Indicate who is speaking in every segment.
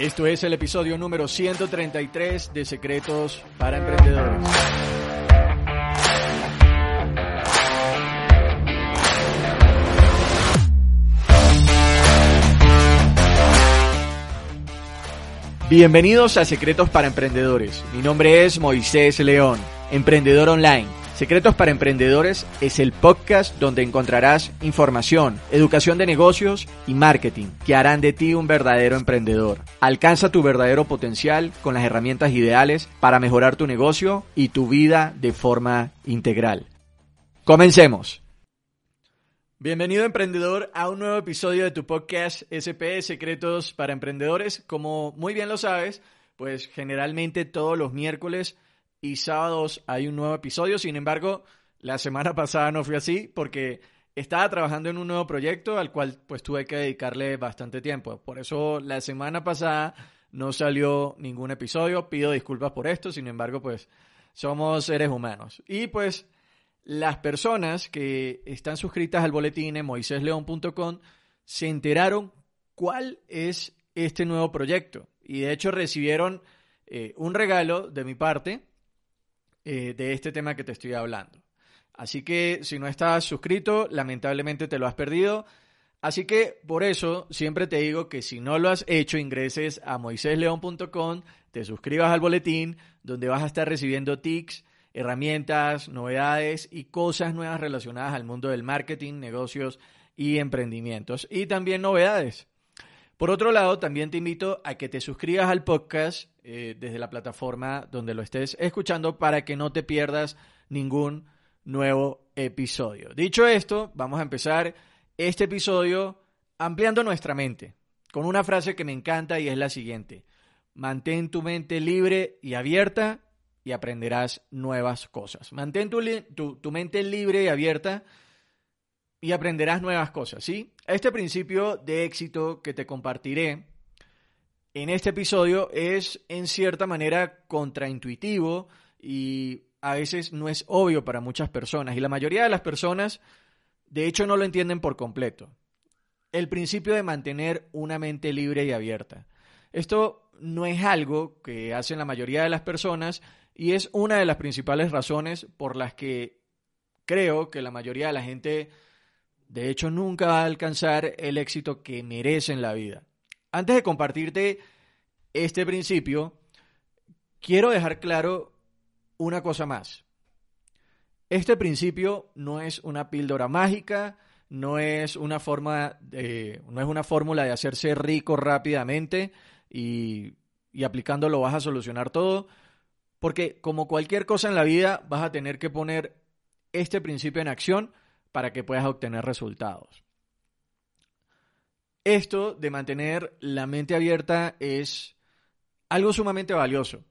Speaker 1: Esto es el episodio número 133 de Secretos para Emprendedores. Bienvenidos a Secretos para Emprendedores. Mi nombre es Moisés León, emprendedor online Secretos para Emprendedores es el podcast donde encontrarás información, educación de negocios y marketing que harán de ti un verdadero emprendedor. Alcanza tu verdadero potencial con las herramientas ideales para mejorar tu negocio y tu vida de forma integral. Comencemos. Bienvenido emprendedor a un nuevo episodio de tu podcast SP Secretos para Emprendedores. Como muy bien lo sabes, pues generalmente todos los miércoles y sábados hay un nuevo episodio. Sin embargo, la semana pasada no fue así porque estaba trabajando en un nuevo proyecto al cual pues tuve que dedicarle bastante tiempo. Por eso la semana pasada no salió ningún episodio. Pido disculpas por esto. Sin embargo, pues somos seres humanos. Y pues las personas que están suscritas al boletín en moisésleón.com se enteraron cuál es este nuevo proyecto. Y de hecho recibieron eh, un regalo de mi parte eh, de este tema que te estoy hablando. Así que si no estás suscrito, lamentablemente te lo has perdido. Así que por eso siempre te digo que si no lo has hecho, ingreses a moisésleón.com, te suscribas al boletín, donde vas a estar recibiendo tics, herramientas, novedades y cosas nuevas relacionadas al mundo del marketing, negocios y emprendimientos. Y también novedades. Por otro lado, también te invito a que te suscribas al podcast eh, desde la plataforma donde lo estés escuchando para que no te pierdas ningún nuevo episodio. Dicho esto, vamos a empezar este episodio ampliando nuestra mente con una frase que me encanta y es la siguiente. Mantén tu mente libre y abierta y aprenderás nuevas cosas. Mantén tu, tu, tu mente libre y abierta y aprenderás nuevas cosas, ¿sí? Este principio de éxito que te compartiré en este episodio es en cierta manera contraintuitivo y a veces no es obvio para muchas personas y la mayoría de las personas de hecho no lo entienden por completo. El principio de mantener una mente libre y abierta. Esto no es algo que hacen la mayoría de las personas y es una de las principales razones por las que creo que la mayoría de la gente de hecho, nunca va a alcanzar el éxito que merece en la vida. Antes de compartirte este principio, quiero dejar claro una cosa más. Este principio no es una píldora mágica, no es una forma de, no es una fórmula de hacerse rico rápidamente y, y aplicándolo vas a solucionar todo, porque como cualquier cosa en la vida vas a tener que poner este principio en acción para que puedas obtener resultados. Esto de mantener la mente abierta es algo sumamente valioso.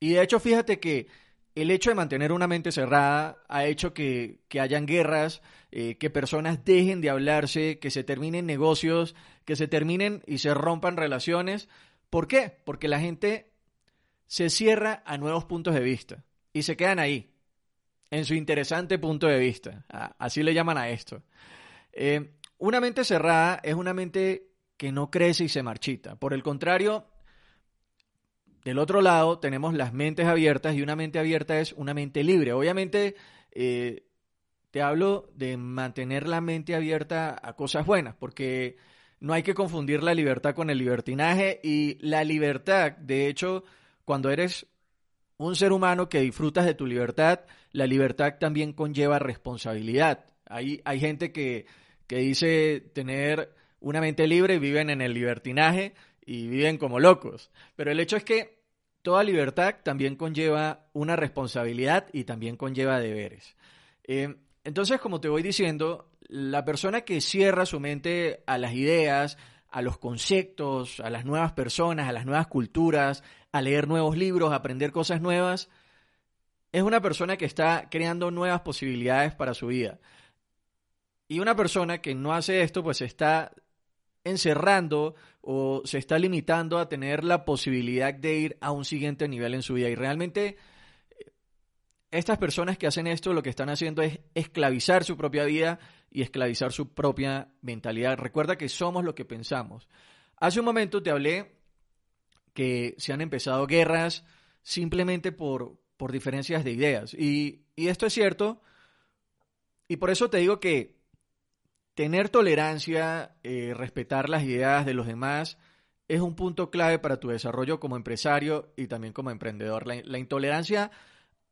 Speaker 1: Y de hecho, fíjate que el hecho de mantener una mente cerrada ha hecho que, hayan guerras, eh, que personas dejen de hablarse, que se terminen negocios, que se terminen y se rompan relaciones. ¿Por qué? Porque la gente se cierra a nuevos puntos de vista y se quedan ahí en su interesante punto de vista. Así le llaman a esto. Eh, una mente cerrada es una mente que no crece y se marchita. Por el contrario, del otro lado tenemos las mentes abiertas y una mente abierta es una mente libre. Obviamente, eh, te hablo de mantener la mente abierta a cosas buenas, porque no hay que confundir la libertad con el libertinaje y la libertad, de hecho, cuando eres un ser humano que disfrutas de tu libertad, la libertad también conlleva responsabilidad. Hay, hay gente que, que dice tener una mente libre y viven en el libertinaje y viven como locos. Pero el hecho es que toda libertad también conlleva una responsabilidad y también conlleva deberes. Eh, entonces, como te voy diciendo, la persona que cierra su mente a las ideas, a los conceptos, a las nuevas personas, a las nuevas culturas, a leer nuevos libros, a aprender cosas nuevas, es una persona que está creando nuevas posibilidades para su vida. Y una persona que no hace esto, pues está encerrando o se está limitando a tener la posibilidad de ir a un siguiente nivel en su vida. Y realmente estas personas que hacen esto lo que están haciendo es esclavizar su propia vida y esclavizar su propia mentalidad. Recuerda que somos lo que pensamos. Hace un momento te hablé que se han empezado guerras simplemente por, por diferencias de ideas. Y, esto es cierto. Y por eso te digo que tener tolerancia, eh, respetar las ideas de los demás, es un punto clave para tu desarrollo como empresario y también como emprendedor. la intolerancia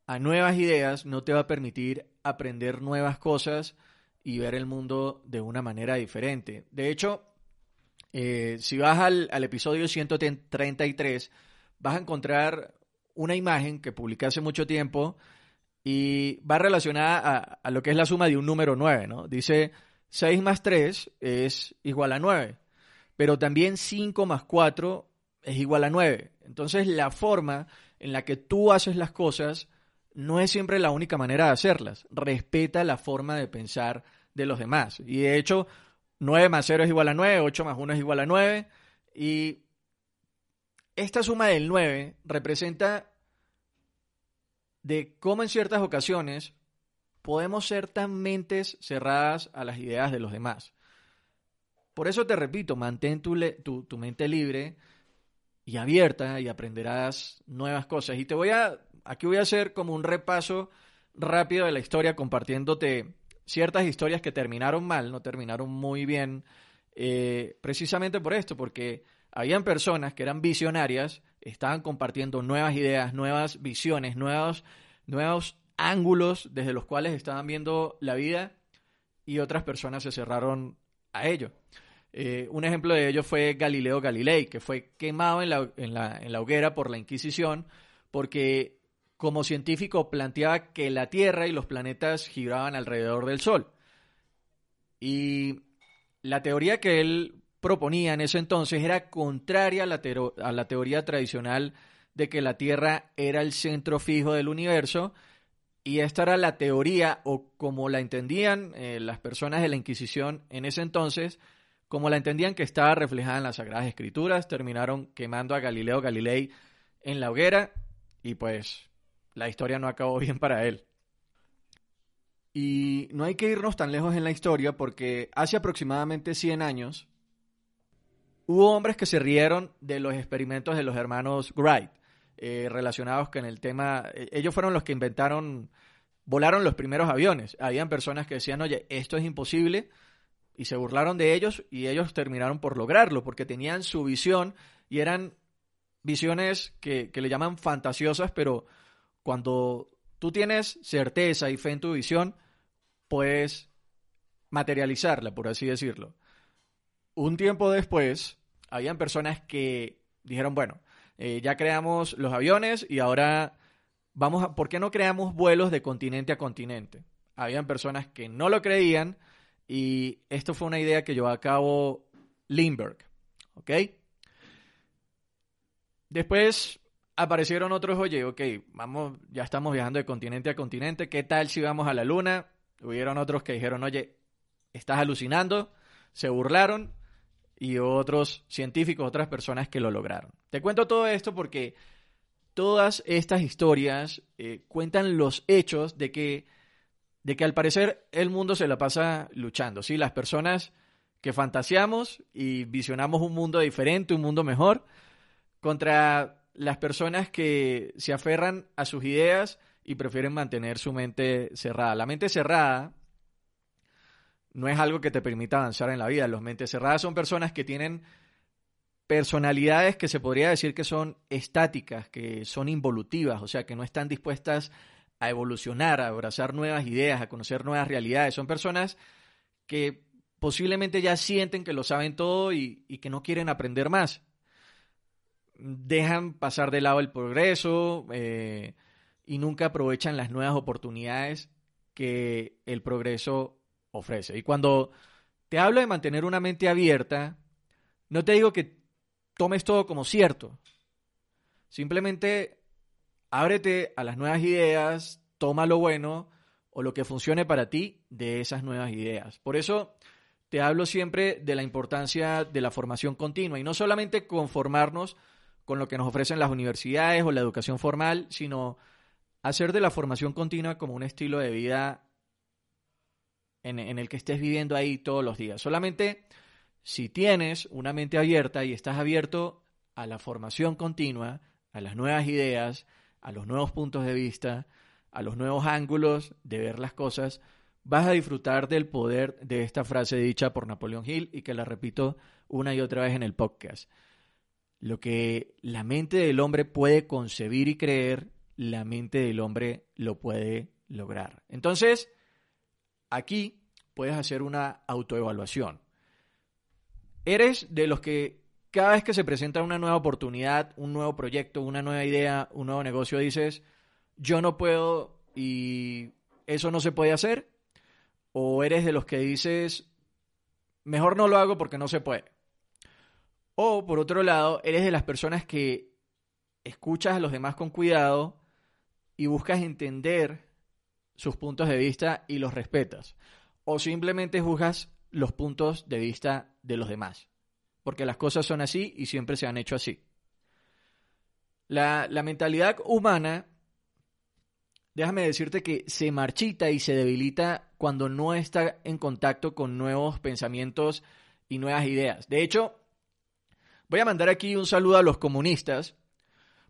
Speaker 1: a nuevas ideas no te va a permitir aprender nuevas cosas y ver el mundo de una manera diferente. De hecho, eh, si vas al, episodio 133, vas a encontrar una imagen que publiqué hace mucho tiempo y va relacionada a, a, lo que es la suma de un número 9, ¿no? Dice 6 más 3 es igual a 9, pero también 5 más 4 es igual a 9. Entonces la forma en la que tú haces las cosas no es siempre la única manera de hacerlas. Respeta la forma de pensar de los demás. Y de hecho, 9 más 0 es igual a 9, 8 más 1 es igual a 9. Y esta suma del 9 representa de cómo en ciertas ocasiones podemos ser tan mentes cerradas a las ideas de los demás. Por eso te repito, mantén tu, tu, tu mente libre y abierta y aprenderás nuevas cosas. Y te voy a Aquí voy a hacer como un repaso rápido de la historia compartiéndote ciertas historias que terminaron mal, no terminaron muy bien, eh, precisamente por esto, porque habían personas que eran visionarias, estaban compartiendo nuevas ideas, nuevas visiones, nuevos, nuevos ángulos desde los cuales estaban viendo la vida y otras personas se cerraron a ello. Eh, un ejemplo de ello fue Galileo Galilei, que fue quemado en la, en la, en la hoguera por la Inquisición porque como científico planteaba que la Tierra y los planetas giraban alrededor del Sol. Y la teoría que él proponía en ese entonces era contraria a la, teoría tradicional de que la Tierra era el centro fijo del universo y esta era la teoría o como la entendían eh, las personas de la Inquisición en ese entonces, como la entendían que estaba reflejada en las Sagradas Escrituras, terminaron quemando a Galileo Galilei en la hoguera y pues la historia no acabó bien para él. Y no hay que irnos tan lejos en la historia porque hace aproximadamente 100 años hubo hombres que se rieron de los experimentos de los hermanos Wright eh, relacionados con el tema. Eh, ellos fueron los que inventaron, volaron los primeros aviones. Habían personas que decían, oye, esto es imposible y se burlaron de ellos y ellos terminaron por lograrlo porque tenían su visión y eran visiones que, que le llaman fantasiosas, pero cuando tú tienes certeza y fe en tu visión, puedes materializarla, por así decirlo. Un tiempo después, habían personas que dijeron, bueno, eh, ya creamos los aviones y ahora vamos a, ¿por qué no creamos vuelos de continente a continente? Habían personas que no lo creían y esto fue una idea que llevó a cabo Lindbergh, ¿ok? Después aparecieron otros, oye, ok, vamos, ya estamos viajando de continente a continente, ¿qué tal si vamos a la luna? Hubieron otros que dijeron, oye, estás alucinando, se burlaron, y otros científicos, otras personas que lo lograron. Te cuento todo esto porque todas estas historias eh, cuentan los hechos de que, de que al parecer el mundo se la pasa luchando, ¿sí? Las personas que fantaseamos y visionamos un mundo diferente, un mundo mejor, contra las personas que se aferran a sus ideas y prefieren mantener su mente cerrada. La mente cerrada no es algo que te permita avanzar en la vida. Las mentes cerradas son personas que tienen personalidades que se podría decir que son estáticas, que son involutivas, o sea, que no están dispuestas a evolucionar, a abrazar nuevas ideas, a conocer nuevas realidades. Son personas que posiblemente ya sienten que lo saben todo y, y que no quieren aprender más dejan pasar de lado el progreso eh, y nunca aprovechan las nuevas oportunidades que el progreso ofrece. Y cuando te hablo de mantener una mente abierta, No te digo que tomes todo como cierto. Simplemente ábrete a las nuevas ideas, toma lo bueno o lo que funcione para ti de esas nuevas ideas. Por eso te hablo siempre de la importancia de la formación continua y no solamente conformarnos con lo que nos ofrecen las universidades o la educación formal, sino hacer de la formación continua como un estilo de vida en, el que estés viviendo ahí todos los días. Solamente si tienes una mente abierta y estás abierto a la formación continua, a las nuevas ideas, a los nuevos puntos de vista, a los nuevos ángulos de ver las cosas, vas a disfrutar del poder de esta frase dicha por Napoleón Hill y que la repito una y otra vez en el podcast. Lo que la mente del hombre puede concebir y creer, la mente del hombre lo puede lograr. Entonces, aquí puedes hacer una autoevaluación. ¿Eres de los que cada vez que se presenta una nueva oportunidad, un nuevo proyecto, una nueva idea, un nuevo negocio, dices, yo no puedo y eso no se puede hacer? ¿O eres de los que dices, mejor no lo hago porque no se puede? O por otro lado, eres de las personas que escuchas a los demás con cuidado y buscas entender sus puntos de vista y los respetas. O simplemente juzgas los puntos de vista de los demás. Porque las cosas son así y siempre se han hecho así. La, la mentalidad humana déjame decirte que se marchita y se debilita cuando no está en contacto con nuevos pensamientos y nuevas ideas. De hecho, voy a mandar aquí un saludo a los comunistas,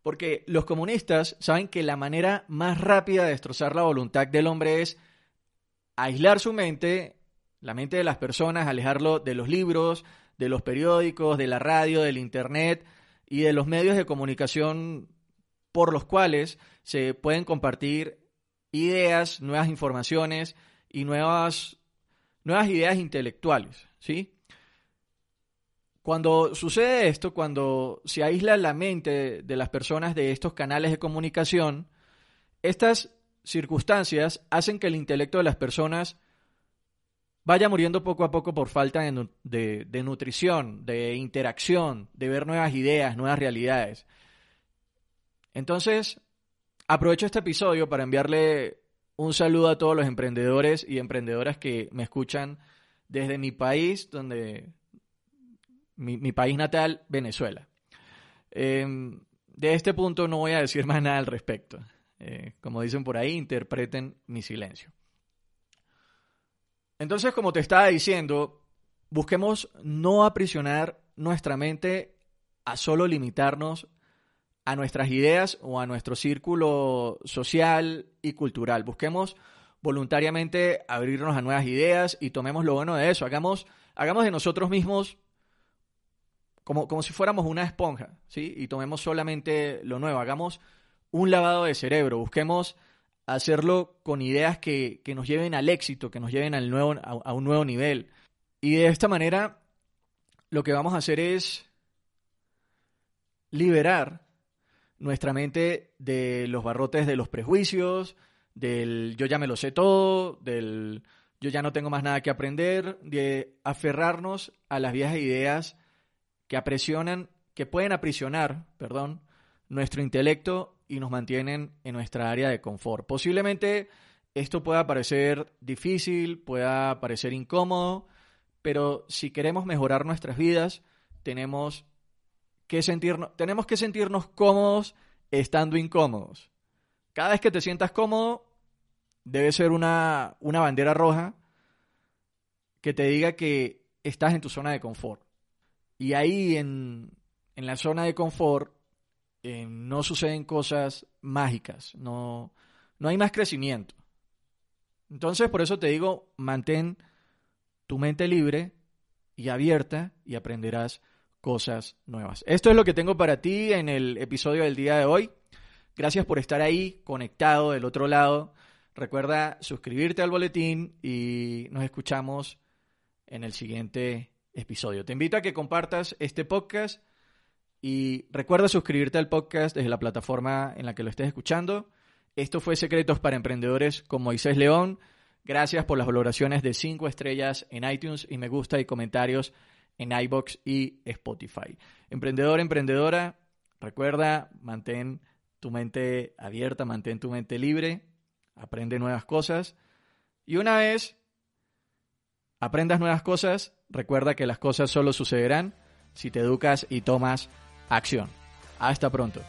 Speaker 1: porque los comunistas saben que la manera más rápida de destrozar la voluntad del hombre es aislar su mente, la mente de las personas, alejarlo de los libros, de los periódicos, de la radio, del internet y de los medios de comunicación por los cuales se pueden compartir ideas, nuevas informaciones y nuevas, nuevas ideas intelectuales, ¿sí? Cuando sucede esto, cuando se aísla la mente de las personas de estos canales de comunicación, estas circunstancias hacen que el intelecto de las personas vaya muriendo poco a poco por falta de, de, nutrición, de interacción, de ver nuevas ideas, nuevas realidades. Entonces, aprovecho este episodio para enviarle un saludo a todos los emprendedores y emprendedoras que me escuchan desde mi país, donde mi, país natal, Venezuela. Em, de este punto no voy a decir más nada al respecto. Eh, como dicen por ahí, interpreten mi silencio. Entonces, como te estaba diciendo, busquemos no aprisionar nuestra mente a solo limitarnos a nuestras ideas o a nuestro círculo social y cultural. Busquemos voluntariamente abrirnos a nuevas ideas y tomemos lo bueno de eso. Hagamos, hagamos de nosotros mismos como, como si fuéramos una esponja, ¿sí? Y tomemos solamente lo nuevo. Hagamos un lavado de cerebro. Busquemos hacerlo con ideas que, que nos lleven al éxito, que nos lleven al nuevo, a un nuevo nivel. Y de esta manera, lo que vamos a hacer es liberar nuestra mente de los barrotes de los prejuicios, del yo ya me lo sé todo, del yo ya no tengo más nada que aprender, de aferrarnos a las viejas ideas que que pueden aprisionar, perdón, nuestro intelecto y nos mantienen en nuestra área de confort. Posiblemente esto pueda parecer difícil, pueda parecer incómodo, pero si queremos mejorar nuestras vidas, tenemos que sentirnos, tenemos que sentirnos cómodos estando incómodos. Cada vez que te sientas cómodo, debe ser una, una bandera roja que te diga que estás en tu zona de confort. Y ahí en, en la zona de confort eh, no suceden cosas mágicas, no, no hay más crecimiento. Entonces, por eso te digo, mantén tu mente libre y abierta y aprenderás cosas nuevas. Esto es lo que tengo para ti en el episodio del día de hoy. Gracias por estar ahí, conectado del otro lado. Recuerda suscribirte al boletín y nos escuchamos en el siguiente episodio. Te invito a que compartas este podcast y recuerda suscribirte al podcast desde la plataforma en la que lo estés escuchando. Esto fue Secretos para Emprendedores con Moisés León. Gracias por las valoraciones de 5 estrellas en iTunes y me gusta y comentarios en iBox y Spotify. Emprendedor, emprendedora, recuerda, mantén tu mente abierta, mantén tu mente libre, aprende nuevas cosas y una vez aprendas nuevas cosas, recuerda que las cosas solo sucederán si te educas y tomas acción. Hasta pronto.